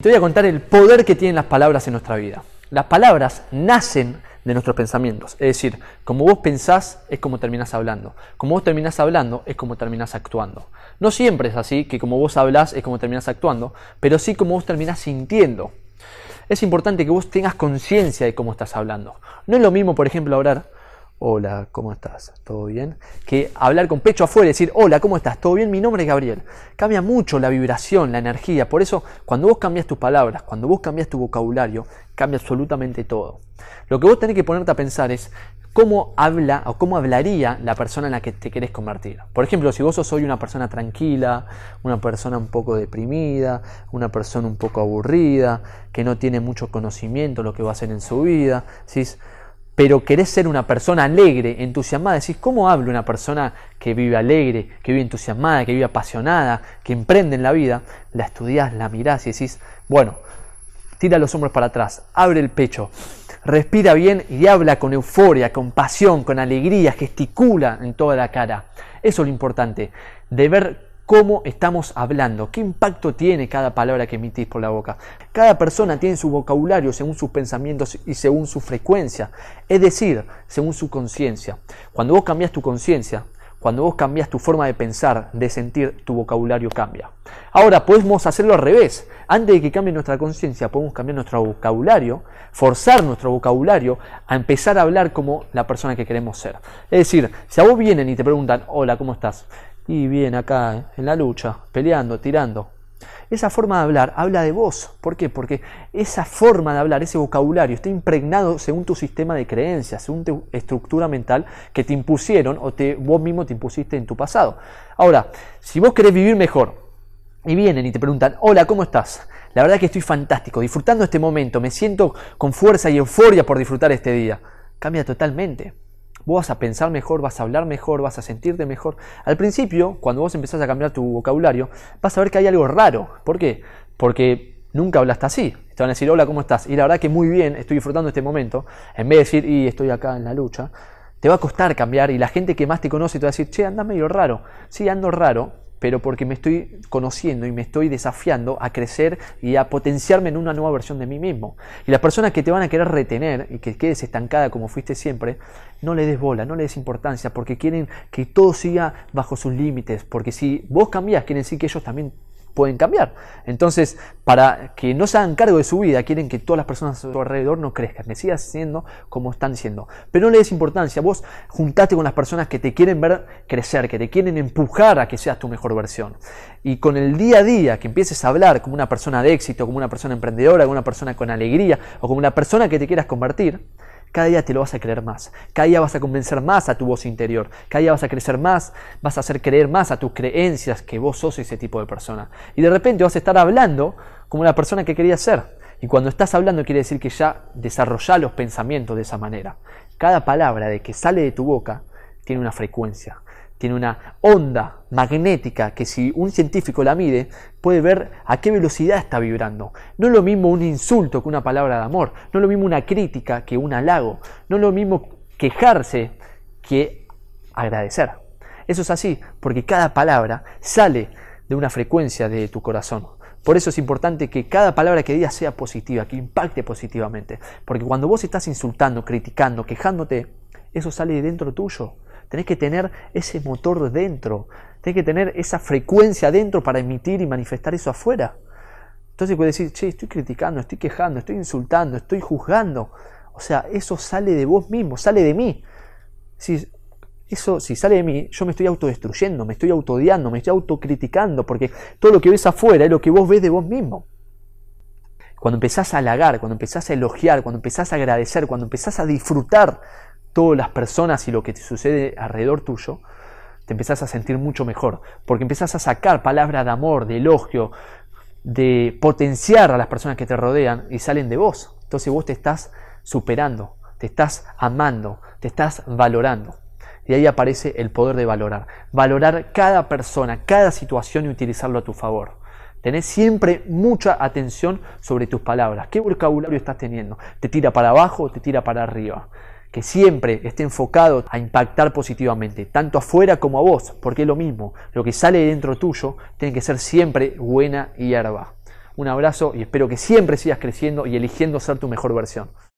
Te voy a contar el poder que tienen las palabras en nuestra vida. Las palabras nacen de nuestros pensamientos. Es decir, como vos pensás es como terminás hablando. Como vos terminás hablando es como terminás actuando. No siempre es así, que como vos hablás es como terminás actuando, pero sí como vos terminás sintiendo. Es importante que vos tengas conciencia de cómo estás hablando. No es lo mismo, por ejemplo, hablar hola, ¿cómo estás? ¿Todo bien? Que hablar con pecho afuera y decir, hola, ¿cómo estás? ¿Todo bien? Mi nombre es Gabriel. Cambia mucho la vibración, la energía. Por eso, cuando vos cambias tus palabras, cuando vos cambias tu vocabulario, cambia absolutamente todo. Lo que vos tenés que ponerte a pensar es cómo habla o cómo hablaría la persona en la que te querés convertir. Por ejemplo, si vos sos una persona tranquila, una persona un poco deprimida, una persona un poco aburrida, que no tiene mucho conocimiento lo que va a hacer en su vida, ¿sí? Pero querés ser una persona alegre, entusiasmada, decís, ¿cómo habla una persona que vive alegre, que vive entusiasmada, que vive apasionada, que emprende en la vida? La estudiás, la mirás y decís, bueno, tira los hombros para atrás, abre el pecho, respira bien y habla con euforia, con pasión, con alegría, gesticula en toda la cara. Eso es lo importante, de ver cómo estamos hablando, qué impacto tiene cada palabra que emitís por la boca. Cada persona tiene su vocabulario según sus pensamientos y según su frecuencia, es decir, según su conciencia. Cuando vos cambias tu conciencia, cuando vos cambias tu forma de pensar, de sentir, tu vocabulario cambia. Ahora, podemos hacerlo al revés. Antes de que cambie nuestra conciencia, podemos cambiar nuestro vocabulario, forzar nuestro vocabulario a empezar a hablar como la persona que queremos ser. Es decir, si a vos vienen y te preguntan, hola, ¿cómo estás? Y bien acá en la lucha, peleando, tirando. Esa forma de hablar habla de vos. ¿Por qué? Porque esa forma de hablar, ese vocabulario, está impregnado según tu sistema de creencias, según tu estructura mental que te impusieron o te, vos mismo te impusiste en tu pasado. Ahora, si vos querés vivir mejor y vienen y te preguntan, hola, ¿cómo estás? La verdad que estoy fantástico, disfrutando este momento, me siento con fuerza y euforia por disfrutar este día. Cambia totalmente. Vos vas a pensar mejor, vas a hablar mejor, vas a sentirte mejor. Al principio, cuando vos empezás a cambiar tu vocabulario, vas a ver que hay algo raro. ¿Por qué? Porque nunca hablaste así. Te van a decir, hola, ¿cómo estás? Y la verdad que muy bien, estoy disfrutando este momento. En vez de decir, y estoy acá en la lucha, te va a costar cambiar y la gente que más te conoce te va a decir, che, anda medio raro. Sí, ando raro, pero porque me estoy conociendo y me estoy desafiando a crecer y a potenciarme en una nueva versión de mí mismo. Y las personas que te van a querer retener y que quedes estancada como fuiste siempre, no le des bola, no le des importancia, porque quieren que todo siga bajo sus límites, porque si vos cambias, quieren decir que ellos también pueden cambiar. Entonces, para que no se hagan cargo de su vida, quieren que todas las personas a su alrededor no crezcan, que sigas siendo como están siendo. Pero no le des importancia, vos juntate con las personas que te quieren ver crecer, que te quieren empujar a que seas tu mejor versión. Y con el día a día, que empieces a hablar como una persona de éxito, como una persona emprendedora, como una persona con alegría, o como una persona que te quieras convertir, cada día te lo vas a creer más, cada día vas a convencer más a tu voz interior, cada día vas a crecer más, vas a hacer creer más a tus creencias que vos sos ese tipo de persona. Y de repente vas a estar hablando como la persona que querías ser. Y cuando estás hablando quiere decir que ya desarrollás los pensamientos de esa manera. Cada palabra de que sale de tu boca tiene una frecuencia tiene una onda magnética que si un científico la mide puede ver a qué velocidad está vibrando. No es lo mismo un insulto que una palabra de amor, no es lo mismo una crítica que un halago, no es lo mismo quejarse que agradecer. Eso es así, porque cada palabra sale de una frecuencia de tu corazón. Por eso es importante que cada palabra que digas sea positiva, que impacte positivamente. Porque cuando vos estás insultando, criticando, quejándote, eso sale de dentro tuyo. Tenés que tener ese motor dentro, tenés que tener esa frecuencia dentro para emitir y manifestar eso afuera. Entonces puedes decir, che, estoy criticando, estoy quejando, estoy insultando, estoy juzgando. O sea, eso sale de vos mismo, sale de mí. Si, eso, si sale de mí, yo me estoy autodestruyendo, me estoy autodiando, me estoy autocriticando, porque todo lo que ves afuera es lo que vos ves de vos mismo. Cuando empezás a halagar, cuando empezás a elogiar, cuando empezás a agradecer, cuando empezás a disfrutar todas las personas y lo que te sucede alrededor tuyo, te empezás a sentir mucho mejor, porque empezás a sacar palabras de amor, de elogio, de potenciar a las personas que te rodean y salen de vos. Entonces vos te estás superando, te estás amando, te estás valorando. Y ahí aparece el poder de valorar. Valorar cada persona, cada situación y utilizarlo a tu favor. Tenés siempre mucha atención sobre tus palabras. ¿Qué vocabulario estás teniendo? ¿Te tira para abajo o te tira para arriba? Que siempre esté enfocado a impactar positivamente, tanto afuera como a vos, porque es lo mismo, lo que sale dentro tuyo tiene que ser siempre buena hierba. Un abrazo y espero que siempre sigas creciendo y eligiendo ser tu mejor versión.